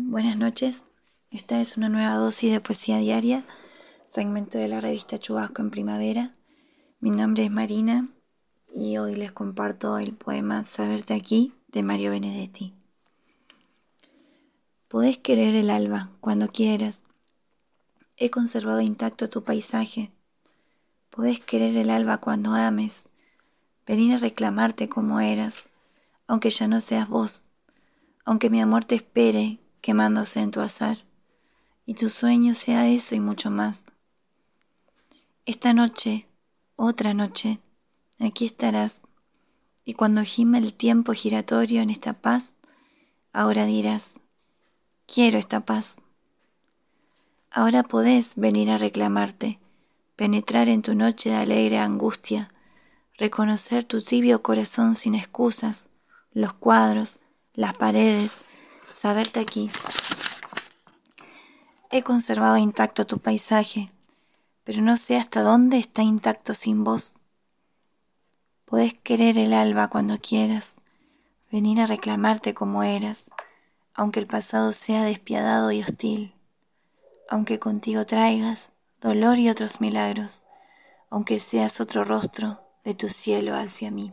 Buenas noches, esta es una nueva dosis de poesía diaria, segmento de la revista Chubasco en Primavera. Mi nombre es Marina y hoy les comparto el poema Saberte aquí de Mario Benedetti. Podés querer el alba cuando quieras. He conservado intacto tu paisaje. Podés querer el alba cuando ames. Venir a reclamarte como eras, aunque ya no seas vos, aunque mi amor te espere quemándose en tu azar, y tu sueño sea eso y mucho más. Esta noche, otra noche, aquí estarás, y cuando gime el tiempo giratorio en esta paz, ahora dirás, quiero esta paz. Ahora podés venir a reclamarte, penetrar en tu noche de alegre angustia, reconocer tu tibio corazón sin excusas, los cuadros, las paredes, saberte aquí. He conservado intacto tu paisaje, pero no sé hasta dónde está intacto sin vos. Podés querer el alba cuando quieras, venir a reclamarte como eras, aunque el pasado sea despiadado y hostil, aunque contigo traigas dolor y otros milagros, aunque seas otro rostro de tu cielo hacia mí.